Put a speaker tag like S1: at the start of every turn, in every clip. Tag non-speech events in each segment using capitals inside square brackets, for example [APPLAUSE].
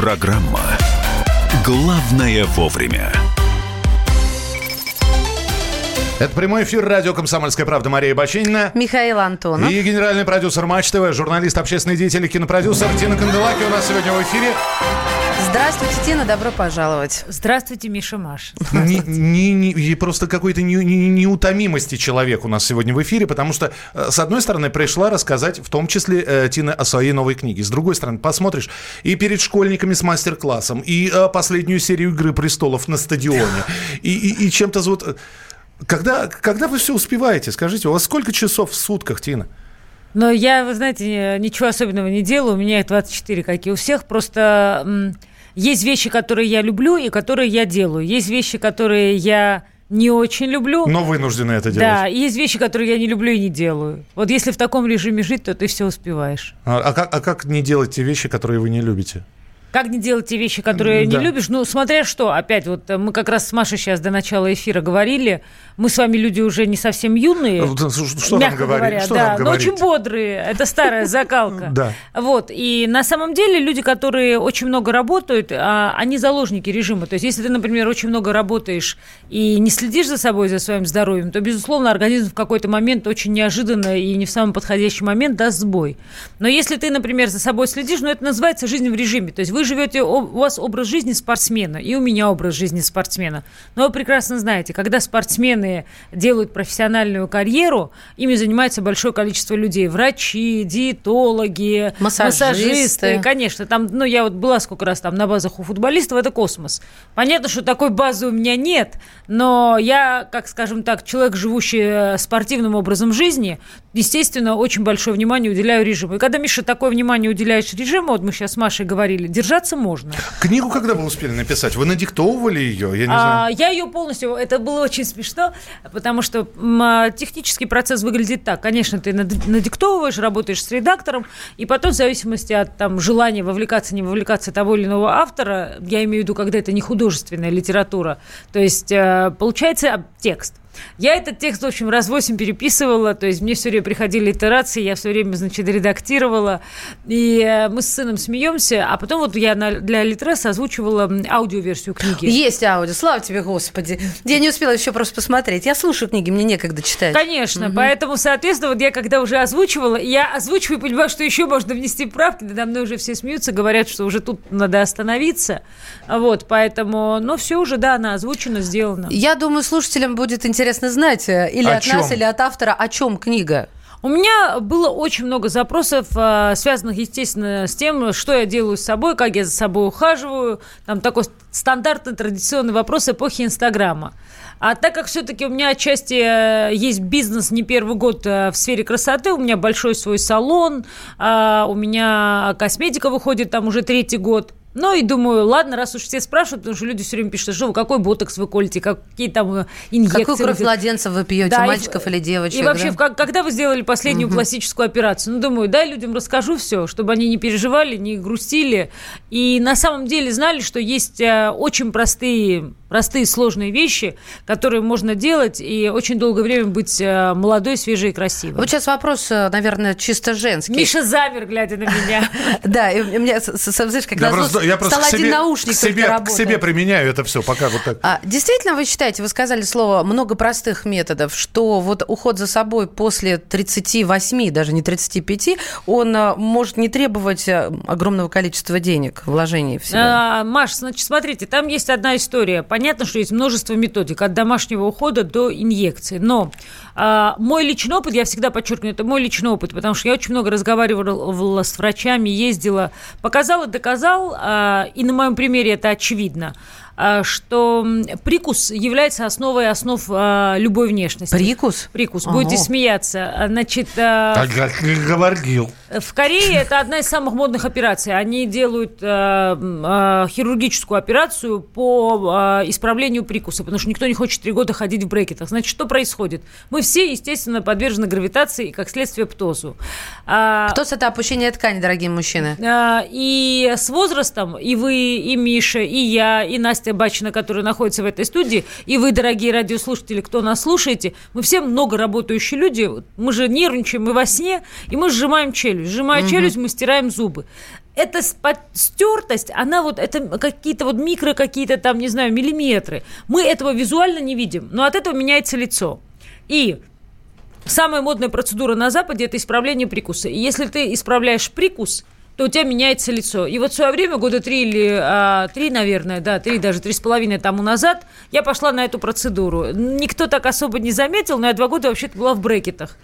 S1: Программа «Главное вовремя».
S2: Это прямой эфир радио «Комсомольская правда» Мария Бачинина.
S3: Михаил Антонов.
S2: И генеральный продюсер Матч ТВ, журналист, общественный деятель и кинопродюсер Тина Канделаки у нас сегодня в эфире.
S3: Здравствуйте, Тина, добро пожаловать.
S4: Здравствуйте, Миша Маш.
S2: Не, не, не, просто какой-то не, не, неутомимости человек у нас сегодня в эфире, потому что, э, с одной стороны, пришла рассказать, в том числе, э, Тина, о своей новой книге. С другой стороны, посмотришь и перед школьниками с мастер-классом, и э, последнюю серию «Игры престолов» на стадионе, и, и, и чем-то вот... Когда, когда вы все успеваете? Скажите, у вас сколько часов в сутках, Тина?
S4: Но я, вы знаете, ничего особенного не делаю. У меня их 24, как и у всех. Просто есть вещи, которые я люблю и которые я делаю. Есть вещи, которые я не очень люблю.
S2: Но вынуждены это делать.
S4: Да, есть вещи, которые я не люблю и не делаю. Вот если в таком режиме жить, то ты все успеваешь.
S2: А, а, как, а как не делать те вещи, которые вы не любите?
S4: Как не делать те вещи, которые да. не любишь? Ну, смотря что, опять, вот э, мы как раз с Машей сейчас до начала эфира говорили, мы с вами люди уже не совсем юные,
S2: ну, что мягко говоря,
S4: что да, но очень бодрые, это старая закалка.
S2: Да.
S4: Вот, и на самом деле люди, которые очень много работают, а, они заложники режима. То есть, если ты, например, очень много работаешь и не следишь за собой, за своим здоровьем, то, безусловно, организм в какой-то момент очень неожиданно и не в самый подходящий момент даст сбой. Но если ты, например, за собой следишь, ну, это называется жизнь в режиме. То есть, вы вы живете, у вас образ жизни спортсмена, и у меня образ жизни спортсмена. Но вы прекрасно знаете, когда спортсмены делают профессиональную карьеру, ими занимается большое количество людей. Врачи, диетологи, массажисты. массажисты. Конечно, там, ну, я вот была сколько раз там на базах у футболистов, это космос. Понятно, что такой базы у меня нет, но я, как скажем так, человек, живущий э, спортивным образом жизни, естественно, очень большое внимание уделяю режиму. И когда, Миша, такое внимание уделяешь режиму, вот мы сейчас с Машей говорили, держи держаться можно.
S2: Книгу когда вы успели написать? Вы надиктовывали ее?
S4: Я, не а, знаю. я ее полностью... Это было очень смешно, потому что а, технический процесс выглядит так. Конечно, ты надиктовываешь, работаешь с редактором, и потом, в зависимости от там, желания вовлекаться, не вовлекаться того или иного автора, я имею в виду, когда это не художественная литература, то есть э, получается текст. Я этот текст, в общем, раз восемь переписывала, то есть мне все время приходили итерации, я все время, значит, редактировала, и э, мы с сыном смеемся, а потом вот я для Литреса озвучивала аудиоверсию книги.
S3: Есть аудио, слава тебе, Господи. Я не успела еще просто посмотреть. Я слушаю книги, мне некогда читать.
S4: Конечно, угу. поэтому, соответственно, вот я когда уже озвучивала, я озвучиваю и понимаю, что еще можно внести правки, надо мной уже все смеются, говорят, что уже тут надо остановиться, вот, поэтому, ну, все уже, да, она озвучена, сделана.
S3: Я думаю, слушателям будет интересно интересно знать, э, или о от чем? нас, или от автора, о чем книга.
S4: У меня было очень много запросов, э, связанных, естественно, с тем, что я делаю с собой, как я за собой ухаживаю. Там такой стандартный традиционный вопрос эпохи Инстаграма. А так как все-таки у меня отчасти э, есть бизнес не первый год в сфере красоты, у меня большой свой салон, а у меня косметика выходит там уже третий год – ну и думаю, ладно, раз уж все спрашивают, потому что люди все время пишут, что вы какой ботокс вы колите, какие там э, инъекции.
S3: Какую кровь младенцев вы пьете, да, мальчиков и, или девочек?
S4: И вообще, да? когда вы сделали последнюю угу. пластическую операцию? Ну, думаю, дай людям расскажу все, чтобы они не переживали, не грустили. И на самом деле знали, что есть э, очень простые простые сложные вещи, которые можно делать и очень долгое время быть э, молодой, свежей и красивой.
S3: Вот сейчас вопрос, наверное, чисто женский.
S4: Миша замер, глядя на меня. [LAUGHS]
S3: Да, и у меня, знаешь, как я просто стал один наушник
S2: к себе, к себе применяю это все, пока вот так.
S3: А, действительно, вы считаете, вы сказали слово много простых методов, что вот уход за собой после 38, даже не 35, он а, может не требовать а, огромного количества денег, вложений в себя?
S4: А, Маш, значит, смотрите, там есть одна история. Понятно, что есть множество методик, от домашнего ухода до инъекции, но а, мой личный опыт, я всегда подчеркиваю, это мой личный опыт, потому что я очень много разговаривала с врачами, ездила, показал и доказал, а, и на моем примере это очевидно. А, что прикус является основой основ а, любой внешности.
S3: Прикус?
S4: Прикус. Ага. Будете смеяться. Значит,
S2: а, как говорил.
S4: В Корее это одна из самых модных операций. Они делают хирургическую операцию по исправлению прикуса, потому что никто не хочет три года ходить в брекетах. Значит, что происходит? Мы все, естественно, подвержены гравитации и, как следствие, птозу.
S3: Птоз – это опущение ткани, дорогие мужчины.
S4: И с возрастом и вы, и Миша, и я, и Настя Настя Бачина, которая находится в этой студии, и вы, дорогие радиослушатели, кто нас слушаете, мы все много работающие люди, мы же нервничаем мы во сне, и мы сжимаем челюсть. Сжимая угу. челюсть, мы стираем зубы. эта стертость, она вот, это какие-то вот микро, какие-то там, не знаю, миллиметры. Мы этого визуально не видим, но от этого меняется лицо. И самая модная процедура на Западе – это исправление прикуса. И если ты исправляешь прикус – то у тебя меняется лицо. И вот в свое время, года три или а, три, наверное, да, три, даже три с половиной тому назад, я пошла на эту процедуру. Никто так особо не заметил, но я два года вообще-то была в брекетах.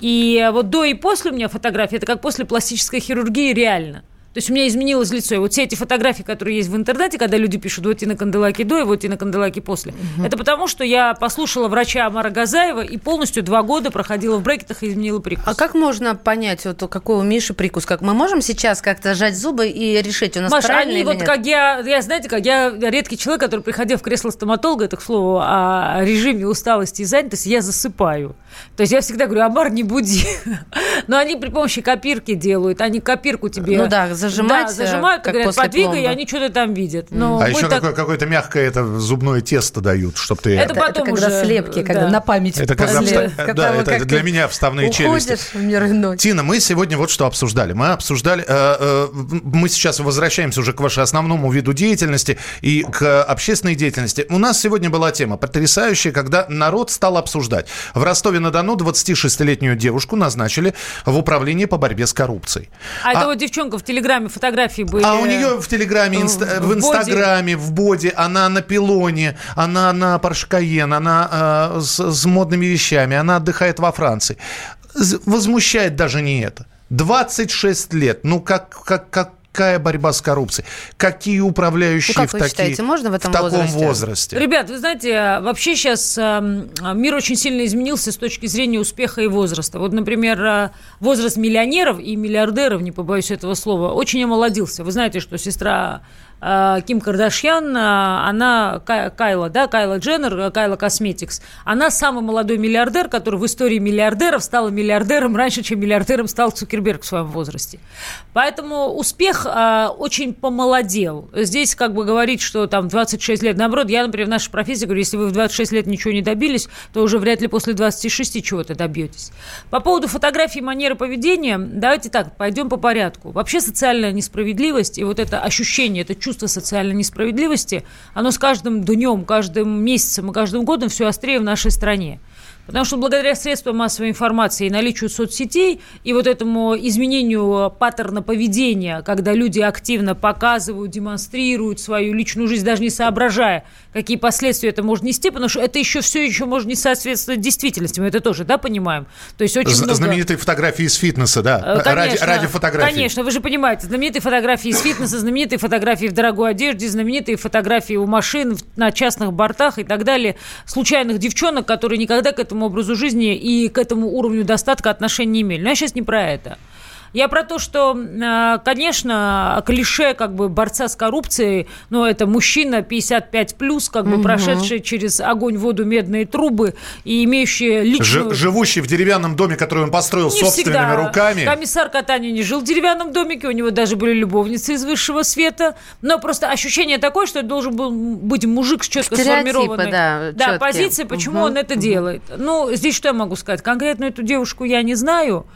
S4: И вот до и после у меня фотографии, это как после пластической хирургии реально. То есть у меня изменилось лицо. И вот все эти фотографии, которые есть в интернете, когда люди пишут вот Тина Канделаки до и вот Тина Канделаки после, угу. это потому, что я послушала врача Амара Газаева и полностью два года проходила в брекетах и изменила прикус.
S3: А как можно понять, вот какой у Миши прикус? Как мы можем сейчас как-то сжать зубы и решить, у нас
S4: Маша,
S3: правильно
S4: они
S3: или
S4: вот
S3: нет?
S4: как я, я, знаете, как я редкий человек, который, приходя в кресло стоматолога, это, к слову, о режиме усталости и занятости, я засыпаю. То есть я всегда говорю, Амар, не буди. [LAUGHS] Но они при помощи копирки делают, они копирку тебе...
S3: Ну да, зажимать.
S4: Да, зажимают, как говорят, подвигай, и они что-то там видят.
S2: Но а еще так... какое- какое-то мягкое это зубное тесто дают, чтобы ты...
S3: Это, потом это когда уже... слепки, когда да. на память.
S2: Это когда, после... вста... да, это для меня вставные челюсти. В мир иной. Тина, мы сегодня вот что обсуждали. Мы обсуждали... Э, э, мы сейчас возвращаемся уже к вашему основному виду деятельности и к общественной деятельности. У нас сегодня была тема потрясающая, когда народ стал обсуждать. В Ростове-на-Дону 26-летнюю девушку назначили в управление по борьбе с коррупцией.
S4: А, а это вот девчонка в Телеграме фотографии были.
S2: А у нее в Телеграме, инста, в, в Инстаграме, в Боди, она на пилоне, она на Поршкаен, она э, с, с модными вещами, она отдыхает во Франции. Возмущает даже не это. 26 лет. Ну, как, как, как, какая борьба с коррупцией? Какие управляющие ну, как в, вы таки, считаете,
S3: можно в, этом в таком возрасте?
S4: возрасте? Ребят, вы знаете, вообще сейчас эм, мир очень сильно изменился с точки зрения успеха и возраста. Вот, например, э, возраст миллионеров и миллиардеров, не побоюсь этого слова, очень омолодился. Вы знаете, что сестра Ким Кардашьян, э, она, Кайла, да, Кайла Дженнер, э, Кайла Косметикс, она самый молодой миллиардер, который в истории миллиардеров стал миллиардером раньше, чем миллиардером стал Цукерберг в своем возрасте. Поэтому успех очень помолодел. Здесь как бы говорить, что там 26 лет, наоборот, я, например, в нашей профессии говорю, если вы в 26 лет ничего не добились, то уже вряд ли после 26 чего-то добьетесь. По поводу фотографии, манеры поведения, давайте так, пойдем по порядку. Вообще социальная несправедливость и вот это ощущение, это чувство чувство социальной несправедливости, оно с каждым днем, каждым месяцем и каждым годом все острее в нашей стране. Потому что благодаря средствам массовой информации и наличию соцсетей и вот этому изменению паттерна поведения, когда люди активно показывают, демонстрируют свою личную жизнь, даже не соображая, какие последствия это может нести, потому что это еще все еще может не соответствовать действительности. Мы это тоже, да, понимаем?
S2: То есть очень много... Знаменитые фотографии из фитнеса, да,
S4: э, конечно,
S2: ради, ради фотографий.
S4: Конечно, вы же понимаете, знаменитые фотографии из фитнеса, знаменитые фотографии в дорогой одежде, знаменитые фотографии у машин на частных бортах и так далее, случайных девчонок, которые никогда к этому этому образу жизни и к этому уровню достатка отношения не имели. Но я сейчас не про это. Я про то, что, а, конечно, клише как бы борца с коррупцией, но это мужчина 55 плюс, как бы угу. прошедший через огонь, воду, медные трубы и имеющий личную...
S2: Ж, живущий в деревянном доме, который он построил не собственными всегда. руками.
S4: Комиссар Катани не жил в деревянном домике, у него даже были любовницы из высшего света, но просто ощущение такое, что это должен был быть мужик с четко Стереотипы, сформированной
S3: да,
S4: да, позицией, почему угу. он это угу. делает. Ну, здесь что я могу сказать? Конкретно эту девушку я не знаю,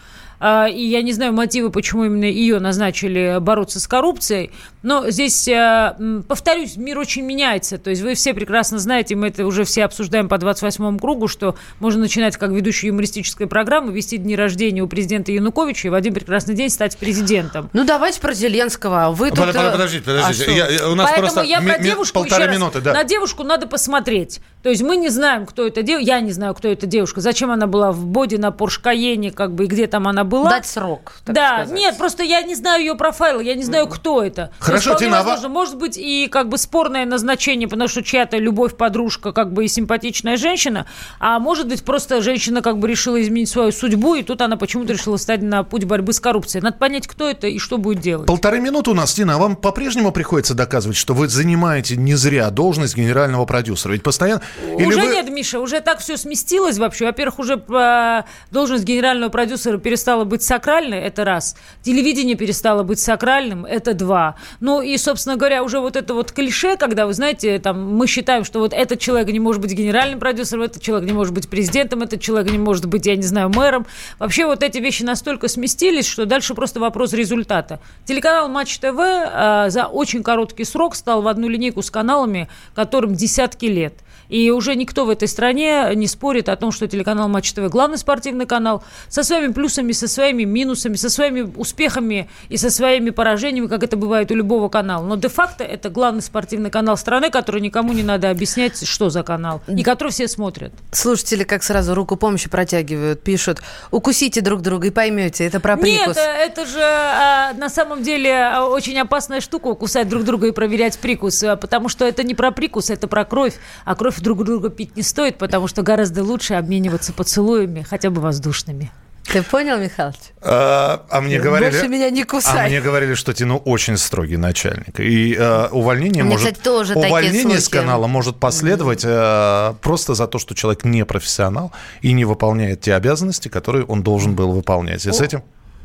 S4: и я не знаю мотивы, почему именно ее назначили бороться с коррупцией, но здесь, а, повторюсь, мир очень меняется, то есть вы все прекрасно знаете, мы это уже все обсуждаем по 28-му кругу, что можно начинать как ведущий юмористической программы, вести дни рождения у президента Януковича и в один прекрасный день стать президентом.
S3: Ну, давайте про Зеленского. Вы тут...
S2: Э, подождите, подождите. А я, у нас
S4: Поэтому
S2: просто
S4: я про девушку
S2: полтора минуты,
S4: раз, да. На девушку надо посмотреть. То есть мы не знаем, кто это девушка, я не знаю, кто эта девушка, зачем она была в боди на Поршкаене, как бы, и где там она была.
S3: Дать срок,
S4: Да, сказать. нет, просто я не знаю ее профайла, я не знаю, кто это.
S2: Хорошо,
S4: Тина, а возможно, может быть и как бы спорное назначение, потому что чья-то любовь, подружка, как бы и симпатичная женщина, а может быть просто женщина как бы решила изменить свою судьбу, и тут она почему-то решила стать на путь борьбы с коррупцией. Надо понять, кто это и что будет делать.
S2: Полторы минуты у нас, Тина, а вам по-прежнему приходится доказывать, что вы занимаете не зря должность генерального продюсера? Ведь постоянно...
S4: Уже вы... нет, Миша, уже так все сместилось вообще. Во-первых, уже э, должность генерального продюсера перестала перестало быть сакральной, это раз. Телевидение перестало быть сакральным, это два. Ну и, собственно говоря, уже вот это вот клише, когда, вы знаете, там, мы считаем, что вот этот человек не может быть генеральным продюсером, этот человек не может быть президентом, этот человек не может быть, я не знаю, мэром. Вообще вот эти вещи настолько сместились, что дальше просто вопрос результата. Телеканал Матч ТВ э, за очень короткий срок стал в одну линейку с каналами, которым десятки лет. И уже никто в этой стране не спорит о том, что телеканал Матч ТВ главный спортивный канал со своими плюсами, со своими минусами, со своими успехами и со своими поражениями, как это бывает у любого канала. Но де-факто это главный спортивный канал страны, который никому не надо объяснять, что за канал, и который все смотрят.
S3: Слушатели как сразу руку помощи протягивают, пишут, укусите друг друга и поймете, это про прикус.
S4: Нет, это же а, на самом деле а, очень опасная штука, кусать друг друга и проверять прикус, а, потому что это не про прикус, это про кровь, а кровь друг друга пить не стоит, потому что гораздо лучше обмениваться поцелуями, хотя бы воздушными.
S3: Ты понял, Михалыч?
S2: А, а мне говорили...
S3: Больше меня не кусай.
S2: А мне говорили, что Тину очень строгий начальник. И э, увольнение
S3: Мне,
S2: может...
S3: кстати, тоже
S2: увольнение с канала может последовать э, просто за то, что человек не профессионал и не выполняет те обязанности, которые он должен был выполнять. И с этим...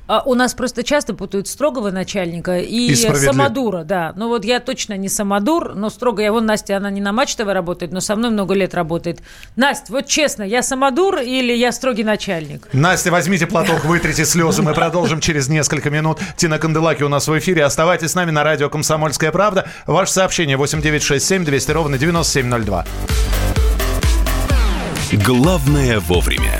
S4: А у нас просто часто путают строгого начальника и,
S2: И
S4: самодура, да. Ну вот я точно не самодур, но строго. Я вон Настя, она не на Матч ТВ работает, но со мной много лет работает. Настя, вот честно, я самодур или я строгий начальник?
S2: Настя, возьмите платок, [LAUGHS] вытрите слезы. Мы продолжим через несколько минут. Тина Канделаки у нас в эфире. Оставайтесь с нами на радио «Комсомольская правда». Ваше сообщение 8967 200 ровно 9702.
S1: Главное вовремя.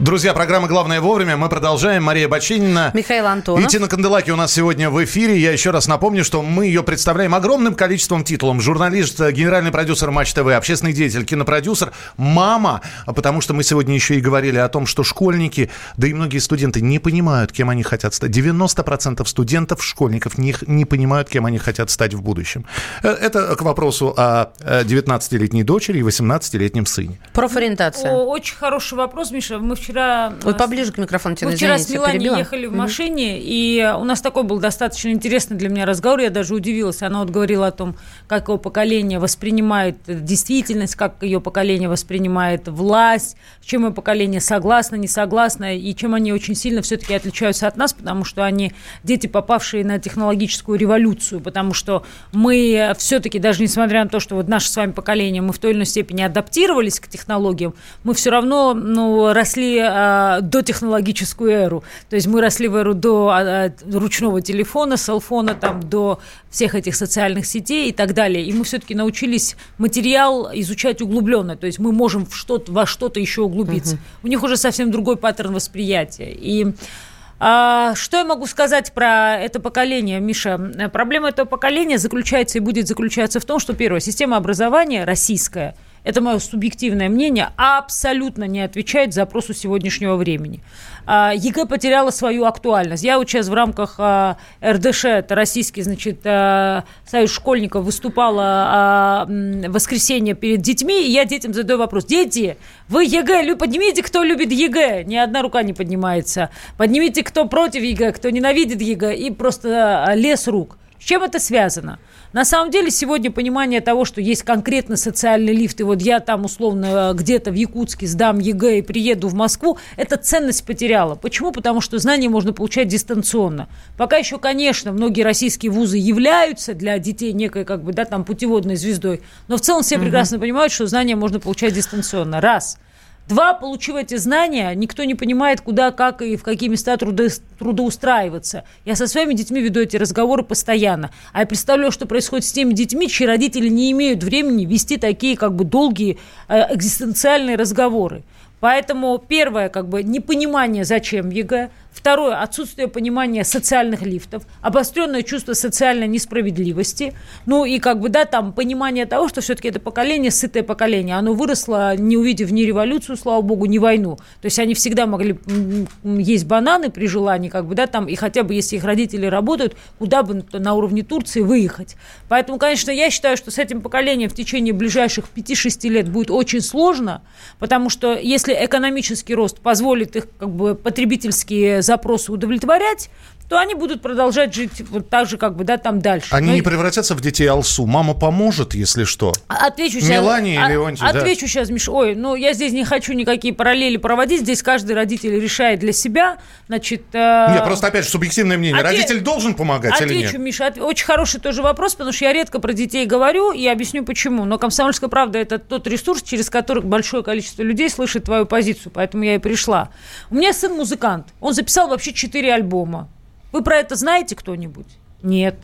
S2: Друзья, программа «Главное вовремя». Мы продолжаем. Мария Бочинина.
S3: Михаил Антонов.
S2: И Тина Канделаки у нас сегодня в эфире. Я еще раз напомню, что мы ее представляем огромным количеством титулов. Журналист, э, генеральный продюсер Матч ТВ, общественный деятель, кинопродюсер, мама. А Потому что мы сегодня еще и говорили о том, что школьники, да и многие студенты не понимают, кем они хотят стать. 90% студентов, школьников не, не понимают, кем они хотят стать в будущем. Э, Это к вопросу о э, 19-летней дочери и 18-летнем сыне.
S3: Профориентация.
S4: О, очень хороший вопрос, Миша. Мы вчера...
S3: Ой, поближе к микрофону, Тина,
S4: Мы вчера с
S3: извините,
S4: Миланей
S3: перебила.
S4: ехали в машине, и у нас такой был достаточно интересный для меня разговор. Я даже удивилась. Она вот говорила о том, как его поколение воспринимает действительность, как ее поколение воспринимает власть, с чем ее поколение согласно, не согласно, и чем они очень сильно все-таки отличаются от нас, потому что они дети, попавшие на технологическую революцию, потому что мы все-таки, даже несмотря на то, что вот наше с вами поколение, мы в той или иной степени адаптировались к технологиям, мы все равно ну, росли а, до технологическую эру. То есть мы росли в эру до а, ручного телефона, селфона, там, до всех этих социальных сетей и так далее. И мы все-таки научились материал изучать углубленно. То есть мы можем в что-то, во что-то еще углубиться. У них уже совсем другой паттерн восприятия. И а, что я могу сказать про это поколение, Миша? Э, Проблема этого поколения заключается и будет заключаться в том, что, первое, система образования российская, это мое субъективное мнение, абсолютно не отвечает запросу сегодняшнего времени. А, ЕГЭ потеряла свою актуальность. Я вот сейчас в рамках а, РДШ, это российский, значит, а, союз школьников, выступала в воскресенье перед детьми, и я детям задаю вопрос. Дети, вы ЕГЭ, поднимите, кто любит ЕГЭ. Ни одна рука не поднимается. Поднимите, кто против ЕГЭ, кто ненавидит ЕГЭ, и просто лес рук. С чем это связано? На самом деле сегодня понимание того, что есть конкретно социальный лифт, и вот я там условно где-то в Якутске сдам ЕГЭ и приеду в Москву, эта ценность потеряла. Почему? Потому что знания можно получать дистанционно. Пока еще, конечно, многие российские вузы являются для детей некой как бы, да, там путеводной звездой, но в целом все прекрасно понимают, что знания можно получать дистанционно. Раз. Два, получив эти знания, никто не понимает, куда, как и в какие места труда- трудоустраиваться. Я со своими детьми веду эти разговоры постоянно. А я представляю, что происходит с теми детьми, чьи родители не имеют времени вести такие как бы долгие э, экзистенциальные разговоры. Поэтому первое, как бы, непонимание, зачем ЕГЭ. Второе, отсутствие понимания социальных лифтов, обостренное чувство социальной несправедливости. Ну и как бы, да, там понимание того, что все-таки это поколение, сытое поколение. Оно выросло, не увидев ни революцию, слава богу, ни войну. То есть они всегда могли есть бананы при желании, как бы, да, там, и хотя бы, если их родители работают, куда бы на уровне Турции выехать. Поэтому, конечно, я считаю, что с этим поколением в течение ближайших 5-6 лет будет очень сложно, потому что если экономический рост позволит их как бы потребительские запросы удовлетворять, то они будут продолжать жить вот так же, как бы, да, там дальше.
S2: Они Но... не превратятся в детей Алсу. Мама поможет, если что.
S4: Отвечу сейчас.
S2: Мелания
S4: а, Отвечу да. сейчас, Миш. Ой, ну я здесь не хочу никакие параллели проводить. Здесь каждый родитель решает для себя. Значит,
S2: э... Нет, просто опять же субъективное мнение. Отве... Родитель должен помогать
S4: Отвечу,
S2: или нет?
S4: Миша. От... Очень хороший тоже вопрос, потому что я редко про детей говорю и объясню почему. Но «Комсомольская правда» – это тот ресурс, через который большое количество людей слышит твою позицию. Поэтому я и пришла. У меня сын музыкант. Он записал вообще четыре альбома. Вы про это знаете кто-нибудь? Нет.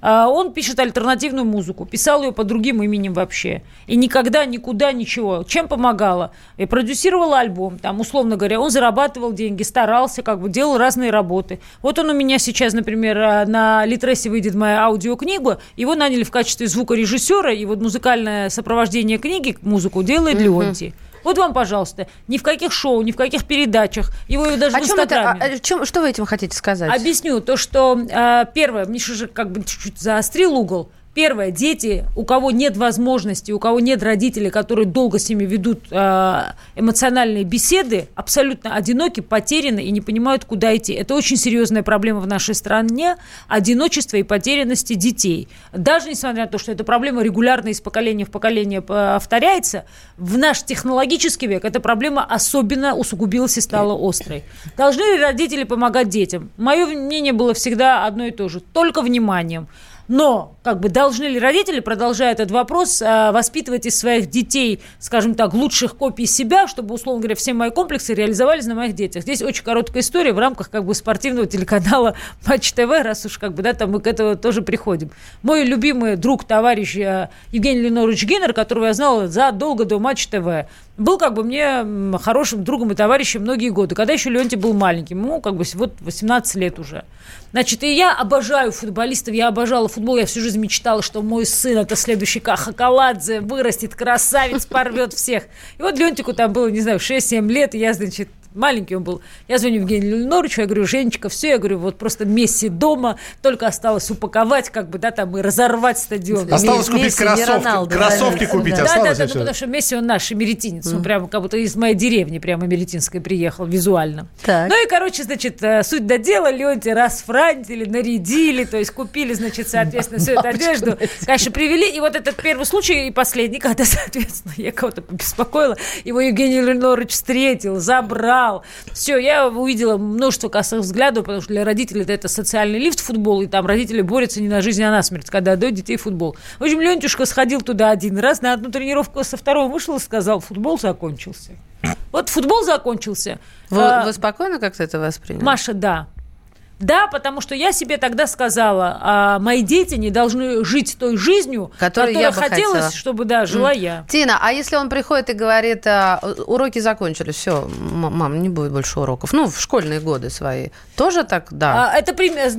S4: А он пишет альтернативную музыку, писал ее под другим именем вообще. И никогда, никуда, ничего. Чем помогала? И продюсировал альбом, там, условно говоря, он зарабатывал деньги, старался, как бы делал разные работы. Вот он у меня сейчас, например, а, на Литресе выйдет моя аудиокнига, его наняли в качестве звукорежиссера, и вот музыкальное сопровождение книги, музыку делает uh-huh. Леонтий. Вот вам, пожалуйста, ни в каких шоу, ни в каких передачах, его даже
S3: а в Инстаграме. Это, а, чем, что вы этим хотите сказать?
S4: Объясню. То, что э, первое, Миша же как бы чуть-чуть заострил угол. Первое, дети, у кого нет возможности, у кого нет родителей, которые долго с ними ведут э, эмоциональные беседы, абсолютно одиноки, потеряны и не понимают, куда идти. Это очень серьезная проблема в нашей стране, одиночество и потерянности детей. Даже несмотря на то, что эта проблема регулярно из поколения в поколение повторяется, в наш технологический век эта проблема особенно усугубилась и стала острой. Должны ли родители помогать детям? Мое мнение было всегда одно и то же, только вниманием. Но как бы должны ли родители, продолжая этот вопрос, а, воспитывать из своих детей, скажем так, лучших копий себя, чтобы, условно говоря, все мои комплексы реализовались на моих детях. Здесь очень короткая история в рамках как бы спортивного телеканала [LAUGHS] Матч ТВ, раз уж как бы, да, там мы к этому тоже приходим. Мой любимый друг, товарищ а, Евгений Ленорович Геннер, которого я знала задолго до Матч ТВ, был как бы мне хорошим другом и товарищем многие годы, когда еще Леонтий был маленьким, ему как бы вот 18 лет уже. Значит, и я обожаю футболистов, я обожала футбол, я всю жизнь мечтала, что мой сын, это следующий Кахакаладзе, вырастет, красавец, порвет всех. И вот Леонтику там было, не знаю, 6-7 лет, и я, значит, маленький он был. Я звоню Евгению Леноровичу, я говорю, Женечка, все, я говорю, вот просто Месси дома, только осталось упаковать, как бы, да, там, и разорвать стадион.
S2: Осталось Месси, купить кроссовки, Роналду, кроссовки да, купить,
S4: да,
S2: осталось
S4: да, да, да, потому что Месси, он наш эмеретинец, mm. он прямо как будто из моей деревни, прямо эмеретинской приехал, визуально. Так. Ну и, короче, значит, э, суть до дела, Леонтия расфрантили, нарядили, то есть купили, значит, соответственно, всю эту одежду, конечно, привели, и вот этот первый случай и последний, когда, [LAUGHS] соответственно, я кого-то побеспокоила, его Евгений Ленорович встретил, забрал, финал. Все, я увидела множество косых взглядов, потому что для родителей это социальный лифт футбол, и там родители борются не на жизнь, а на смерть, когда отдают детей футбол. В общем, Лентюшка сходил туда один раз, на одну тренировку со второго вышел и сказал, футбол закончился. Вот футбол закончился.
S3: Вы, а, вы спокойно как-то это восприняли?
S4: Маша, да. Да, потому что я себе тогда сказала, а мои дети не должны жить той жизнью, которую я хотелось, хотела. чтобы, да, жила mm. я.
S3: Тина, а если он приходит и говорит, а, уроки закончились, все, мам, не будет больше уроков, ну, в школьные годы свои, тоже так, да?
S4: А, это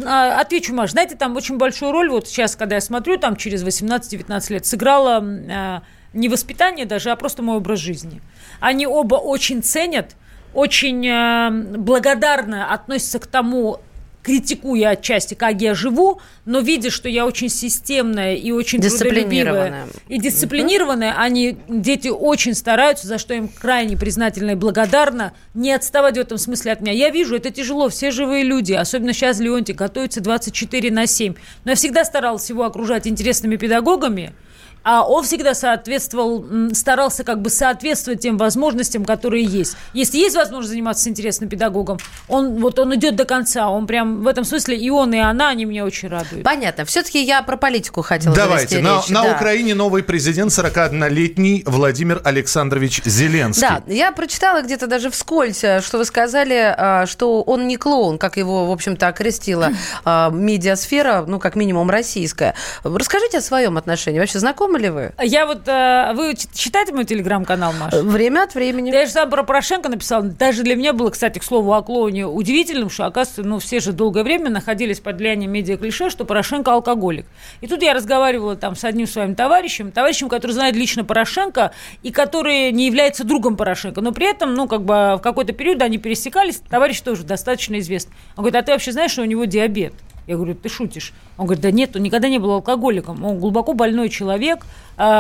S4: а, отвечу, Маш, знаете, там очень большую роль, вот сейчас, когда я смотрю, там через 18-19 лет, сыграла а, не воспитание даже, а просто мой образ жизни. Они оба очень ценят, очень э, благодарно относятся к тому, критикуя отчасти, как я живу, но видя, что я очень системная и очень
S3: дисциплинированная.
S4: И дисциплинированная, угу. они, дети очень стараются, за что им крайне признательна и благодарна, не отставать в этом смысле от меня. Я вижу, это тяжело, все живые люди, особенно сейчас Леонтий готовится 24 на 7. Но я всегда старалась его окружать интересными педагогами, а он всегда соответствовал, старался как бы соответствовать тем возможностям, которые есть. Если есть возможность заниматься с интересным педагогом, он вот он идет до конца, он прям в этом смысле и он, и она, они меня очень радуют.
S3: Понятно. Все-таки я про политику хотела
S2: Давайте.
S3: На,
S2: речь. на да. Украине новый президент, 41-летний Владимир Александрович Зеленский.
S3: Да, я прочитала где-то даже вскользь, э, что вы сказали, э, что он не клоун, как его, в общем-то, окрестила э, медиасфера, ну, как минимум, российская. Расскажите о своем отношении. Вообще знаком знакомы ли вы?
S4: Я вот... э, Вы читаете мой телеграм-канал, Маша?
S3: Время от времени.
S4: Я же сам про Порошенко написал. Даже для меня было, кстати, к слову о клоуне удивительным, что, оказывается, ну, все же долгое время находились под влиянием медиа-клише, что Порошенко алкоголик. И тут я разговаривала там с одним своим товарищем, товарищем, который знает лично Порошенко и который не является другом Порошенко. Но при этом, ну, как бы в какой-то период они пересекались, товарищ тоже достаточно известный. Он говорит, а ты вообще знаешь, что у него диабет? Я говорю, ты шутишь. Он говорит, да нет, он никогда не был алкоголиком. Он глубоко больной человек,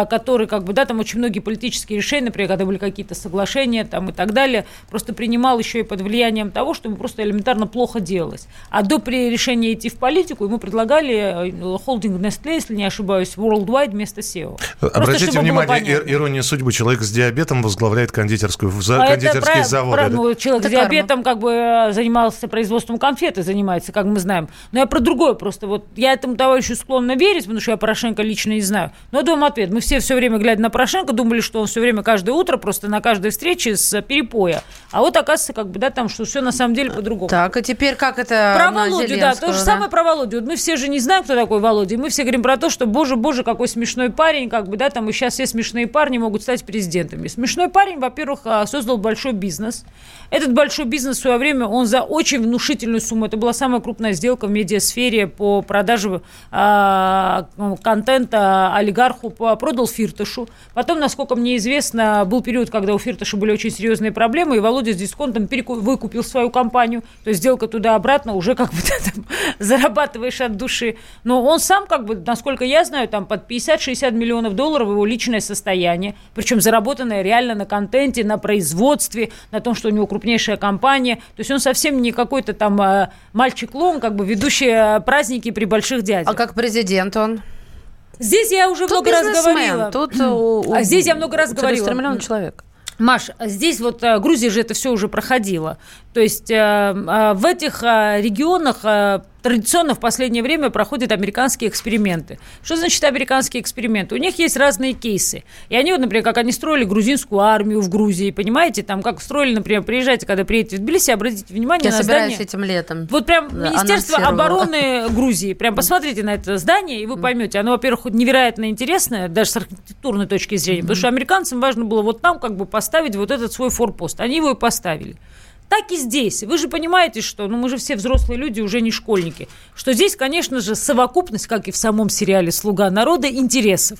S4: который, как бы, да, там очень многие политические решения, например, когда были какие-то соглашения там и так далее, просто принимал еще и под влиянием того, что ему просто элементарно плохо делалось. А до при решения идти в политику ему предлагали э, холдинг Nestle, если не ошибаюсь, Worldwide вместо SEO. Просто
S2: Обратите
S4: чтобы было
S2: внимание, ирония судьбы. Человек с диабетом возглавляет кондитерскую, за-
S4: А это
S2: кондитерские
S4: про- ну, человек
S3: Это
S4: с диабетом как бы э, занимался производством конфеты, занимается, как мы знаем. Но я про другое просто. Вот я этому товарищу склонна верить, потому что я Порошенко лично не знаю. Но дам ответ. Мы все все время, глядя на Порошенко, думали, что он все время, каждое утро, просто на каждой встрече с э, перепоя. А вот оказывается, как бы, да, там, что все на самом деле по-другому.
S3: Так, а теперь как это
S4: Про Володю, да, то же самое про Володю. Вот мы все же не знаем, кто такой Володя. И мы все говорим про то, что, боже, боже, какой смешной парень, как бы, да, там, и сейчас все смешные парни могут стать президентами. Смешной парень, во-первых, а, создал большой бизнес. Этот большой бизнес в свое время, он за очень внушительную сумму, это была самая крупная сделка в медиасфере по продаже а, контента олигарху, по- продал Фиртышу. Потом, насколько мне известно, был период, когда у Фиртыша были очень серьезные проблемы, и Володя с дисконтом переку- выкупил свою компанию. То есть сделка туда-обратно уже как бы [LAUGHS] там зарабатываешь от души. Но он сам, как бы, насколько я знаю, там под 50-60 миллионов долларов его личное состояние, причем заработанное реально на контенте, на производстве, на том, что у него крупнейшая компания. То есть он совсем не какой-то там э, мальчик-лом, как бы ведущий э, праздники при больших дядях.
S3: А как президент он?
S4: Здесь я уже
S3: Тут
S4: много раз говорила.
S3: Тут э, у- у-
S4: А здесь я много раз
S3: у
S4: говорила.
S3: 3 миллиона человек.
S4: Маш, здесь вот э, Грузия же это все уже проходила. То есть э, э, в этих э, регионах э, традиционно в последнее время проходят американские эксперименты. Что значит американские эксперименты? У них есть разные кейсы. И они, вот, например, как они строили грузинскую армию в Грузии, понимаете, там как строили, например, приезжайте, когда приедете в Тбилиси, обратите внимание
S3: Я
S4: на
S3: собираюсь
S4: здание.
S3: этим летом.
S4: Вот прям
S3: Да,
S4: Министерство обороны Грузии. Прям посмотрите на это здание, и вы поймете. Оно, во-первых, невероятно интересное, даже с архитектурной точки зрения, потому что американцам важно было вот там как бы поставить вот этот свой форпост. Они его и поставили. Так и здесь. Вы же понимаете, что, ну мы же все взрослые люди, уже не школьники, что здесь, конечно же, совокупность, как и в самом сериале «Слуга народа», интересов.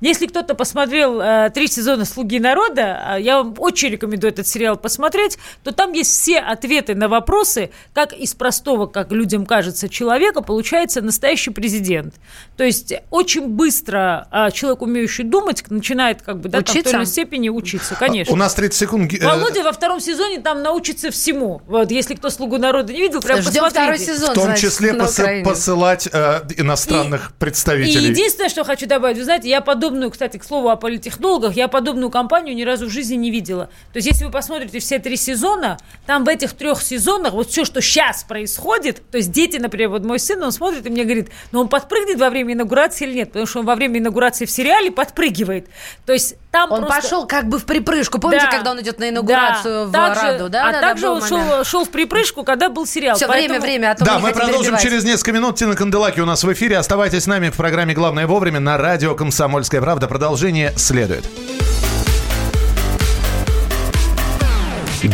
S4: Если кто-то посмотрел э, три сезона «Слуги народа», э, я вам очень рекомендую этот сериал посмотреть, то там есть все ответы на вопросы, как из простого, как людям кажется, человека получается настоящий президент. То есть очень быстро э, человек, умеющий думать, начинает как бы да, там, в той или иной степени учиться, конечно.
S2: У нас 30 секунд. Э,
S4: Володя во втором сезоне там научится всему. Вот, если кто «Слугу народа» не видел, прям
S3: Ждем второй
S4: посмотрите.
S3: сезон.
S2: в том
S3: значит,
S2: числе посы-
S3: Украине.
S2: посылать э, иностранных
S4: И
S2: представителей.
S4: единственное, что хочу добавить, вы знаете, я подобную, кстати, к слову о политтехнологах, я подобную компанию ни разу в жизни не видела. То есть, если вы посмотрите все три сезона, там в этих трех сезонах вот все, что сейчас происходит, то есть дети, например, вот мой сын, он смотрит и мне говорит, ну он подпрыгнет во время инаугурации или нет, потому что он во время инаугурации в сериале подпрыгивает. То есть там
S3: Он
S4: просто-
S3: пошел как бы в припрыжку. Помните,
S4: Да.
S3: когда он идет на инаугурацию в
S4: Также-
S3: Раду? Да,
S4: а
S3: да,
S4: также
S3: да,
S4: он шел, шел в припрыжку, когда был сериал.
S3: Все,
S4: Поэтому-
S3: время, время, а то
S2: Да, мы продолжим
S3: перебивать.
S2: через несколько минут. Тина Канделаки у нас в эфире. Оставайтесь с нами в программе «Главное вовремя» на радио «Комсомольская правда». Продолжение следует.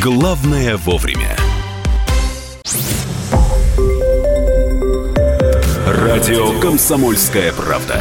S1: Главное вовремя. Радио «Комсомольская правда».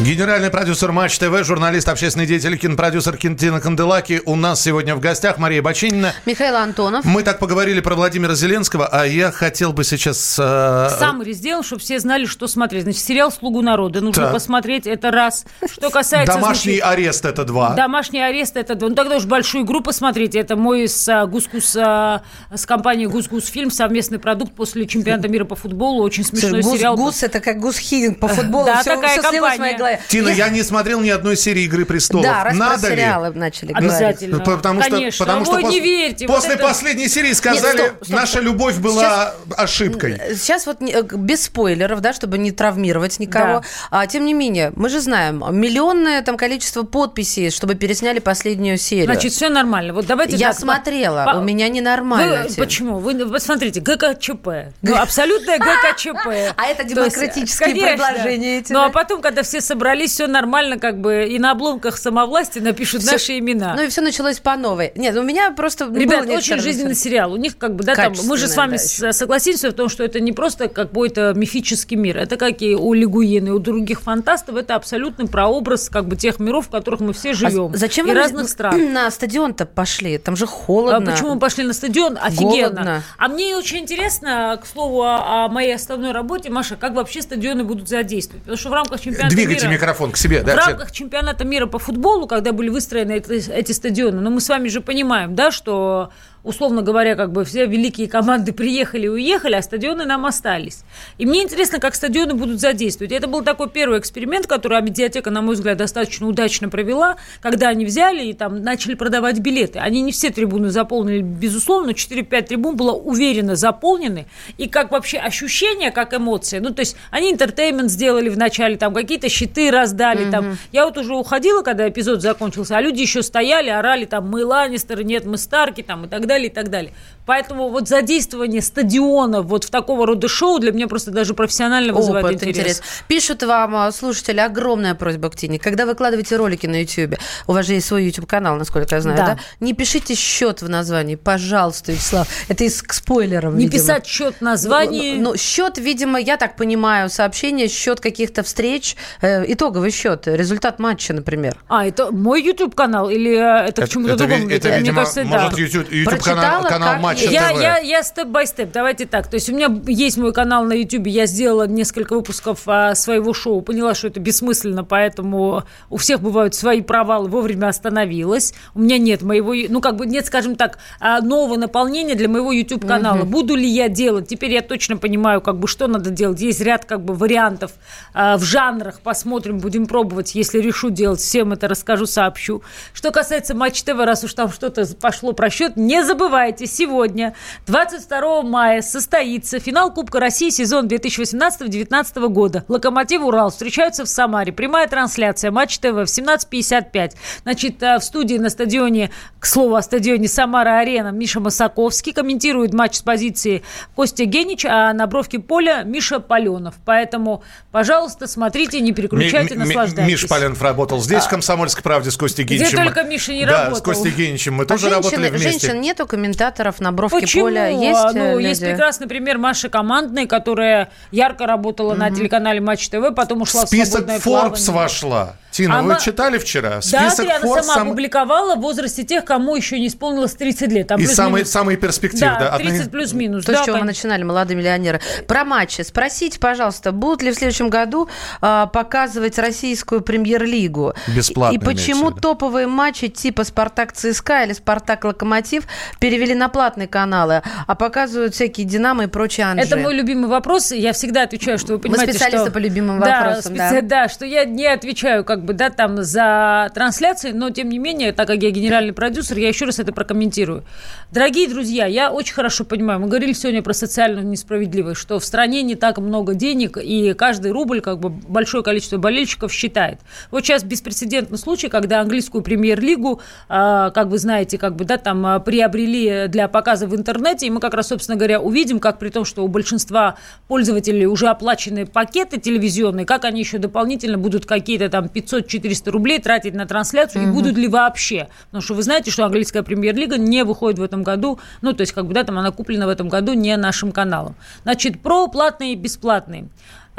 S2: Генеральный продюсер Матч ТВ, журналист, общественный деятель, кинопродюсер Тина Канделаки. У нас сегодня в гостях Мария Бочинина.
S3: Михаил Антонов.
S2: Мы так поговорили про Владимира Зеленского, а я хотел бы сейчас... Э...
S4: Саммари сделал, чтобы все знали, что смотреть. Значит, сериал «Слугу народа» нужно так. посмотреть, это раз. Что касается...
S2: Домашний значит, арест это два.
S4: Домашний арест это два. Ну тогда уж большую игру посмотрите. Это мой с а, Гускус, а, с компанией Гусгус фильм, совместный продукт после чемпионата мира по футболу. Очень смешной
S3: Гус,
S4: сериал.
S3: Гус это как Гус Хидинг по [LAUGHS] футболу. Да,
S4: все, такая все компания
S2: голове. Тина, я... я не смотрел ни одной серии «Игры престолов».
S3: Да, раз
S2: Надо
S3: про сериалы
S2: ли?
S3: начали
S4: Обязательно.
S3: говорить.
S2: Потому что,
S4: Конечно.
S2: потому что
S4: Ой,
S2: пос...
S4: не верьте.
S2: После
S4: вот это...
S2: последней серии сказали, Нет, стоп, стоп, наша любовь была Сейчас... ошибкой.
S3: Сейчас вот э, без спойлеров, да, чтобы не травмировать никого. Да. А, тем не менее, мы же знаем, миллионное там количество подписей, чтобы пересняли последнюю серию.
S4: Значит, все нормально. Вот давайте
S3: Я
S4: так,
S3: смотрела, по... у меня ненормально.
S4: Вы... Почему? Вы посмотрите, ГКЧП. Ну, [LAUGHS] абсолютное ГКЧП.
S3: А это демократические предложения эти.
S4: Ну, а потом, когда все собрались, все нормально, как бы, и на обломках самовласти напишут все, наши имена.
S3: Ну и все началось по новой. Нет, у меня просто
S4: Ребят, очень жизненный сериал. У них как бы, да, там, мы же с вами да, согласимся в том, что это не просто какой-то мифический мир. Это как и у Лигуина, и у других фантастов, это абсолютный прообраз как бы тех миров, в которых мы все живем.
S3: А зачем
S4: и
S3: вы
S4: разных стран. [CLEARS THROAT]
S3: на стадион-то пошли? Там же холодно.
S4: А почему мы пошли на стадион? Офигенно. Голодно. А мне очень интересно, к слову, о моей основной работе, Маша, как вообще стадионы будут задействовать? Потому что в рамках чемпионата
S2: Двигайте
S4: мира...
S2: микрофон к себе.
S4: Да, в рамках чемпионата мира по футболу, когда были выстроены эти, эти стадионы, но мы с вами же понимаем, да, что условно говоря, как бы все великие команды приехали и уехали, а стадионы нам остались. И мне интересно, как стадионы будут задействовать. Это был такой первый эксперимент, который медиатека, на мой взгляд, достаточно удачно провела, когда они взяли и там начали продавать билеты. Они не все трибуны заполнили, безусловно, 4-5 трибун было уверенно заполнены. И как вообще ощущение, как эмоции. Ну, то есть они entertainment сделали вначале, там какие-то щиты раздали. Mm-hmm. Там. Я вот уже уходила, когда эпизод закончился, а люди еще стояли, орали, там, мы Ланнистеры, нет, мы Старки, там, и так далее далее, и так далее. Поэтому вот задействование стадиона вот в такого рода шоу для меня просто даже профессионально вызывает Опыт, интерес. интерес.
S3: Пишут вам а, слушатели, огромная просьба к Тине. Когда выкладываете ролики на YouTube, у вас же есть свой YouTube-канал, насколько я знаю, да. да? Не пишите счет в названии, пожалуйста, Вячеслав. Это из к спойлерам,
S4: Не
S3: видимо.
S4: писать счет в названии.
S3: Ну, ну, счет, видимо, я так понимаю, сообщение, счет каких-то встреч, э, итоговый счет, результат матча, например.
S4: А, это мой YouTube-канал или это, это к чему-то другому?
S2: Это, это, видимо, кажется, может, да. YouTube, YouTube-канал канал Матч
S4: я, я, я степ-бай-степ, давайте так. То есть у меня есть мой канал на YouTube, я сделала несколько выпусков а, своего шоу, поняла, что это бессмысленно, поэтому у всех бывают свои провалы, вовремя остановилась. У меня нет моего, ну как бы нет, скажем так, а, нового наполнения для моего YouTube-канала. Угу. Буду ли я делать? Теперь я точно понимаю, как бы что надо делать. Есть ряд как бы вариантов а, в жанрах, посмотрим, будем пробовать. Если решу делать, всем это расскажу, сообщу. Что касается Матч ТВ, раз уж там что-то пошло про счет, не забывайте, сегодня, 22 мая, состоится финал Кубка России сезон 2018-2019 года. Локомотив Урал встречаются в Самаре. Прямая трансляция Матч ТВ в 17.55. Значит, э, в студии на стадионе, к слову о стадионе Самара-Арена, Миша Масаковский комментирует матч с позиции Костя Генич, а на бровке поля Миша Паленов. Поэтому, пожалуйста, смотрите, не переключайте, ми- наслаждайтесь.
S2: Миша Паленов работал здесь, в «Комсомольской правде» с Костей Геничем.
S4: Где только Миша не
S2: да,
S4: работал.
S2: с Костей Геничем мы а тоже женщины, работали вместе.
S3: Женщин нету комментаторов на бровке
S4: Почему?
S3: поля? Есть
S4: ну,
S3: э, люди?
S4: есть прекрасный пример Маши Командной, которая ярко работала угу. на телеканале Матч ТВ, потом ушла
S2: в, Список
S4: в свободное
S2: Forbes
S4: плавание.
S2: вошла. Тина, Она... вы читали вчера?
S4: Список да, она сама сам... опубликовала в возрасте тех, кому еще не исполнилось 30 лет.
S2: Там И самые, самые перспективы.
S4: Да, да 30 плюс-минус.
S3: То, да, с чего мы начинали, молодые миллионеры. Про матчи. Спросите, пожалуйста, будут ли в следующем году а, показывать российскую премьер-лигу?
S2: Бесплатно.
S3: И почему топовые матчи типа «Спартак-ЦСКА» или «Спартак-Локомотив» перевели на платные каналы, а показывают всякие «Динамо» и прочие «Анжи»?
S4: Это мой любимый вопрос. Я всегда отвечаю, что вы понимаете,
S3: Мы специалисты
S4: что...
S3: по любимым
S4: да,
S3: вопросам.
S4: Специ... Да. да, что я не отвечаю как бы, да, там за трансляции, но тем не менее, так как я генеральный продюсер, я еще раз это прокомментирую. Дорогие друзья, я очень хорошо понимаю, мы говорили сегодня про социальную несправедливость, что в стране не так много денег, и каждый рубль, как бы большое количество болельщиков считает. Вот сейчас беспрецедентный случай, когда английскую премьер-лигу, а, как вы знаете, как бы, да, там а, приобрели для показа в интернете, и мы как раз, собственно говоря, увидим, как при том, что у большинства пользователей уже оплачены пакеты телевизионные, как они еще дополнительно будут какие-то там 500-400 рублей рублей тратить на трансляцию, угу. и будут ли вообще. Потому что вы знаете, что английская премьер-лига не выходит в этом году, ну, то есть, как бы, да, там она куплена в этом году не нашим каналом. Значит, про платные и бесплатные.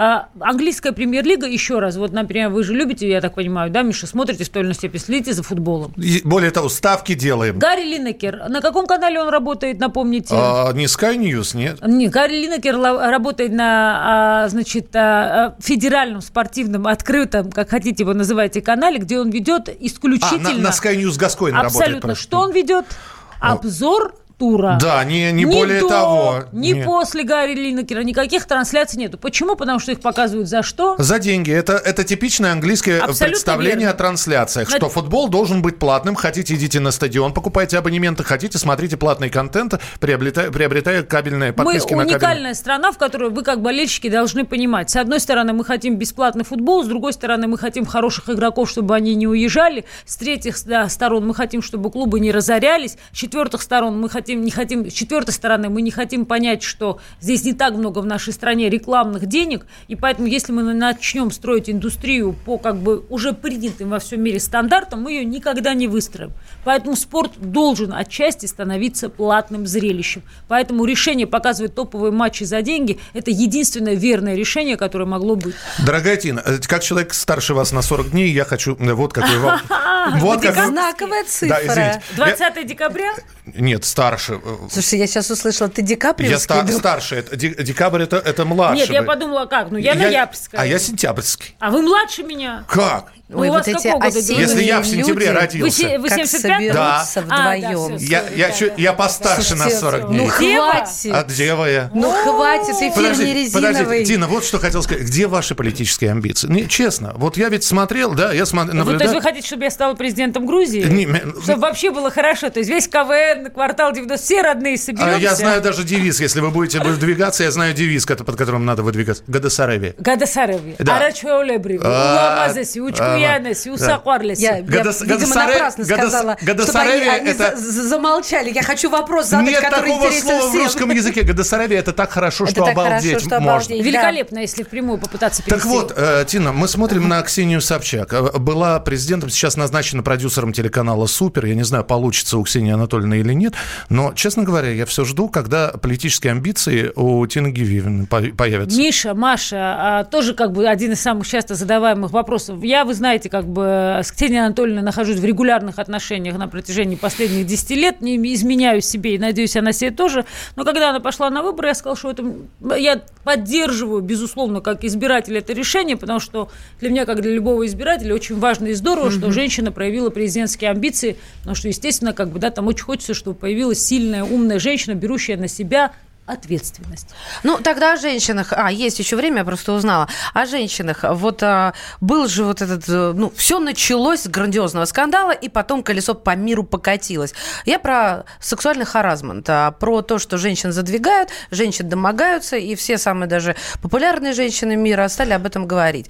S4: А, английская премьер-лига, еще раз, вот, например, вы же любите, я так понимаю, да, Миша, смотрите в той или иной степени, следите за футболом.
S2: И более того, ставки делаем.
S4: Гарри Линнекер, на каком канале он работает, напомните?
S2: А, не Sky News, нет?
S4: Нет, Гарри Линнекер работает на, а, значит, а, а, федеральном спортивном открытом, как хотите его называйте, канале, где он ведет
S2: А,
S4: исключительно...
S2: на, на Sky News Гаскоин работает.
S4: Абсолютно. Что он ведет? Обзор тура.
S2: Да, не, не
S4: Ни
S2: более
S4: до,
S2: того. Нет.
S4: после Гарри Линнекера никаких трансляций нету. Почему? Потому что их показывают за что?
S2: За деньги. Это, это типичное английское
S4: Абсолютно
S2: представление
S4: верно.
S2: о трансляциях,
S4: Значит-
S2: что футбол должен быть платным. Хотите, идите на стадион, покупайте абонементы, хотите, смотрите платный контент, приобретая, приобретая кабельные подписки
S4: мы
S2: на
S4: уникальная страна, в которой вы, как болельщики, должны понимать. С одной стороны, мы хотим бесплатный футбол, с другой стороны, мы хотим хороших игроков, чтобы они не уезжали, с третьих да, сторон мы хотим, чтобы клубы не разорялись, с четвертых сторон мы хотим, не хотим, с четвертой стороны мы не хотим понять, что здесь не так много в нашей стране рекламных денег, и поэтому, если мы начнем строить индустрию по как бы уже принятым во всем мире стандартам, мы ее никогда не выстроим. Поэтому спорт должен отчасти становиться платным зрелищем. Поэтому решение показывать топовые матчи за деньги – это единственное верное решение, которое могло быть.
S2: Дорогая Тина, э, как человек старше вас на 40 дней, я хочу... э, Вот какой вам... [LAUGHS] Вот как
S3: Знаковая цифра.
S2: извините.
S4: 20 декабря?
S2: Я- Нет, старше. Э,
S3: Слушай, я сейчас услышала, ты Ди Каприо
S2: Я ста- старше. Это, декабрь это, это младше.
S4: Нет, я подумала, как? Ну, я, ноябрьская.
S2: А я сентябрьский.
S4: А вы младше меня?
S2: Как?
S4: Ну,
S3: Ой,
S4: у вас
S3: вот эти
S4: какого года
S2: Если я в
S3: люди,
S2: сентябре родился.
S4: Вы, вы
S3: как
S4: 75
S2: Да.
S3: соберутся
S4: А,
S3: вдвоем.
S4: да, всё,
S2: Я, я, чуть- я постарше на
S3: Слушайте,
S2: 40 дней.
S3: Ну хватит.
S2: А дева я?
S3: Ну хватит, эфир не
S2: Подождите,
S3: резиновый.
S2: подождите, Тина, вот что хотел сказать. Где ваши политические амбиции? Не, честно, вот я ведь смотрел, да, я смотрел,
S4: Ну, то есть вы хотите, чтобы я стала президентом Грузии?
S2: Не,
S4: Чтобы вообще было хорошо. То есть весь КВН, квартал 90, все родные
S2: А
S4: соберемся.
S2: Я знаю даже девиз, если вы будете выдвигаться, я знаю девиз, под которым надо выдвигаться. Гадасареви.
S4: Гадасареви.
S2: Да.
S4: Арачуолебри.
S2: А,
S4: Уламазеси, Учкуянеси, Усакварлеси.
S3: Я, видимо, напрасно сказала, чтобы они, замолчали. Я хочу вопрос задать,
S2: Нет
S3: который
S2: такого
S3: интересен
S2: слова в русском языке. Гадасареви это так хорошо, что
S3: так
S2: обалдеть можно.
S4: Великолепно, если впрямую попытаться
S2: Так
S4: перевести.
S2: вот, э, Тина, мы смотрим на Ксению Собчак. Э, Была президентом, сейчас назначена продюсером телеканала «Супер». Я не знаю, получится у Ксении Анатольевны или нет. Но, честно говоря, я все жду, когда политические амбиции у Тины Гививны по- появятся.
S4: Миша, Маша, а, тоже как бы один из самых часто задаваемых вопросов. Я, вы знаете, как бы с Ксенией Анатольевной нахожусь в регулярных отношениях на протяжении последних 10 лет, не изменяю себе, и надеюсь, она себе тоже. Но когда она пошла на выборы, я сказала, что это... Я поддерживаю, безусловно, как избиратель это решение, потому что для меня, как для любого избирателя, очень важно и здорово, что женщина проявила президентские амбиции, потому что, естественно, как бы, да, там очень хочется, чтобы появилась сильная, умная женщина, берущая на себя ответственность.
S3: Ну, тогда о женщинах. А, есть еще время, я просто узнала. О женщинах. Вот а, был же вот этот... э, Ну, все началось с грандиозного скандала, и потом колесо по миру покатилось. Я про сексуальный харазмент, а, про то, что женщин задвигают, женщин домогаются, и все самые даже популярные женщины мира стали об этом говорить.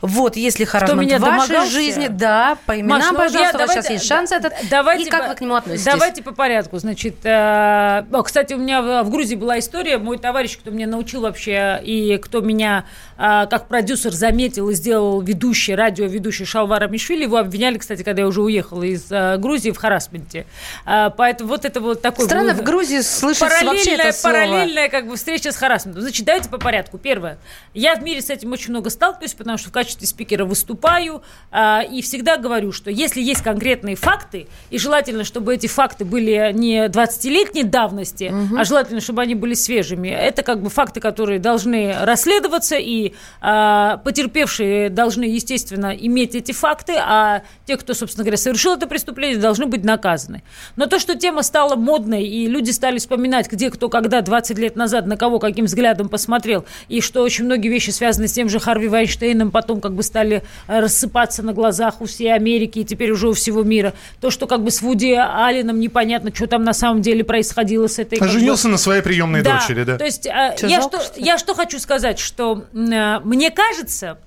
S3: Вот, если харазмент в вашей
S4: домогался?
S3: жизни, да, по именам,
S4: Маш, ну,
S3: пожалуйста,
S4: я-
S3: у вас
S4: давайте-
S3: сейчас есть шанс этот.
S4: Давайте
S3: и как
S4: по-
S3: вы к нему относитесь?
S4: Давайте по порядку. Значит, э, кстати, у меня в, в Грузии была история. Мой товарищ, кто меня научил вообще, и кто меня э, как продюсер заметил и сделал ведущий, радиоведущий Шалвара Мишвили, его обвиняли, кстати, когда я уже уехала из э, Грузии в харасменте. Э, поэтому вот это вот такой...
S3: Странно,
S4: был-
S3: в Грузии слышится вообще это слово.
S4: параллельная как бы встреча с харасментом. Значит, давайте по порядку. Первое. Я в мире с этим очень много сталкиваюсь, потому что в качестве спикера выступаю а, и всегда говорю, что если есть конкретные факты, и желательно, чтобы эти факты были не 20-летней давности, а желательно, чтобы они были свежими, это как бы факты, которые должны расследоваться, и а, потерпевшие должны, естественно, иметь эти факты, а те, кто, собственно говоря, совершил это преступление, должны быть наказаны. Но то, что тема стала модной, и люди стали вспоминать, где кто когда 20 лет назад на кого каким взглядом посмотрел, и что очень многие вещи связаны с тем же Харви Вайнштейном, потом как бы стали э, рассыпаться на глазах у всей Америки и теперь уже у всего мира. То, что как бы с Вуди Алленом непонятно, что там на самом деле происходило с этой... бы,
S2: Женился на своей приемной дочери, да?
S4: то есть э,
S3: Чё,
S4: я,
S3: жалко,
S4: что,
S3: что
S4: я что хочу сказать, что э, мне кажется,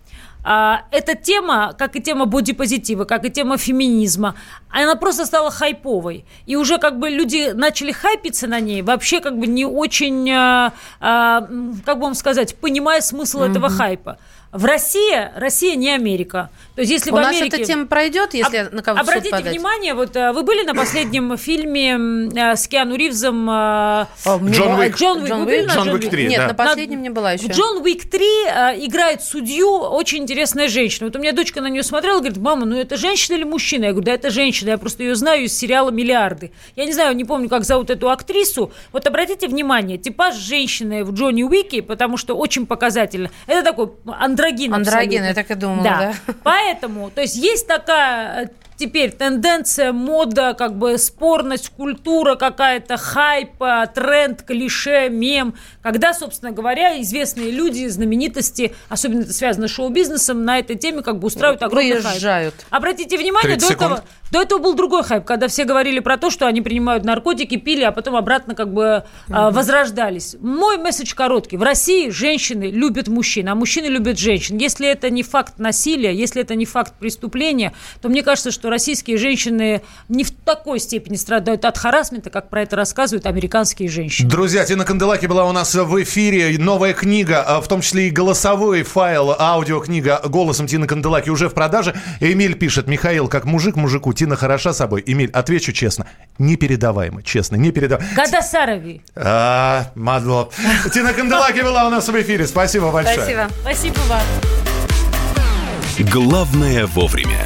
S4: а, эта тема, как и тема бодипозитива, как и тема феминизма, она просто стала хайповой. И уже как бы люди начали хайпиться на ней, вообще как бы не очень, а, а, как бы вам сказать, понимая смысл этого хайпа. В России, Россия не Америка. То есть, если
S3: У
S4: в
S3: нас
S4: Америке...
S3: эта тема пройдет, если
S4: Об-
S3: на кого-то
S4: Обратите
S3: подать?
S4: внимание, вот э, вы были на последнем [CLEARS THROAT] фильме э, с Киану Ривзом э,
S2: Джон Уик.
S4: Джон Уик.
S3: Джон Уик?
S4: на
S2: Джон
S4: Джон
S2: Уик
S4: Уик?
S2: 3,
S3: Нет,
S2: да.
S3: на последнем не была еще.
S4: Джон Уик 3 э, играет судью очень интересная женщина. Вот у меня дочка на нее смотрела и говорит, мама, ну это женщина или мужчина? Я говорю, да это женщина, я просто ее знаю из сериала «Миллиарды». Я не знаю, не помню, как зовут эту актрису. Вот обратите внимание, типаж женщины в Джонни Уике, потому что очень показательно. Это такой андрогин
S3: Андрогин,
S4: абсолютно.
S3: я так и думала, да.
S4: Поэтому, то есть есть такая э, теперь тенденция, мода, как бы спорность, культура какая-то, хайп, э, тренд, клише, мем, когда, собственно говоря, известные люди, знаменитости, особенно это связано с шоу-бизнесом, на этой теме как бы устраивают огромный хайп.
S3: Выезжают.
S4: Обратите внимание,
S2: 30
S4: до этого, до этого был другой хайп, когда все говорили про то, что они принимают наркотики, пили, а потом обратно как бы а, возрождались. Мой месседж короткий. В России женщины любят мужчин, а мужчины любят женщин. Если это не факт насилия, если это не факт преступления, то мне кажется, что российские женщины не в такой степени страдают от харасмента, как про это рассказывают американские женщины.
S2: Друзья, Тина Канделаки была у нас в эфире. Новая книга, а, в том числе и голосовой файл, аудиокнига голосом Тины Канделаки уже в продаже. Эмиль пишет, Михаил, как мужик мужику, Тина хороша собой. Эмиль, отвечу честно, непередаваемо, честно, непередаваемо.
S4: Гадасарови.
S2: А, мадло. Тина Канделаки была у нас в эфире. Спасибо большое.
S3: Спасибо.
S4: Спасибо вам.
S1: Главное вовремя.